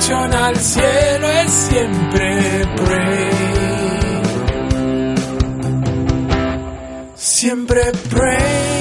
dirección al cielo es siempre pray. Siempre pray.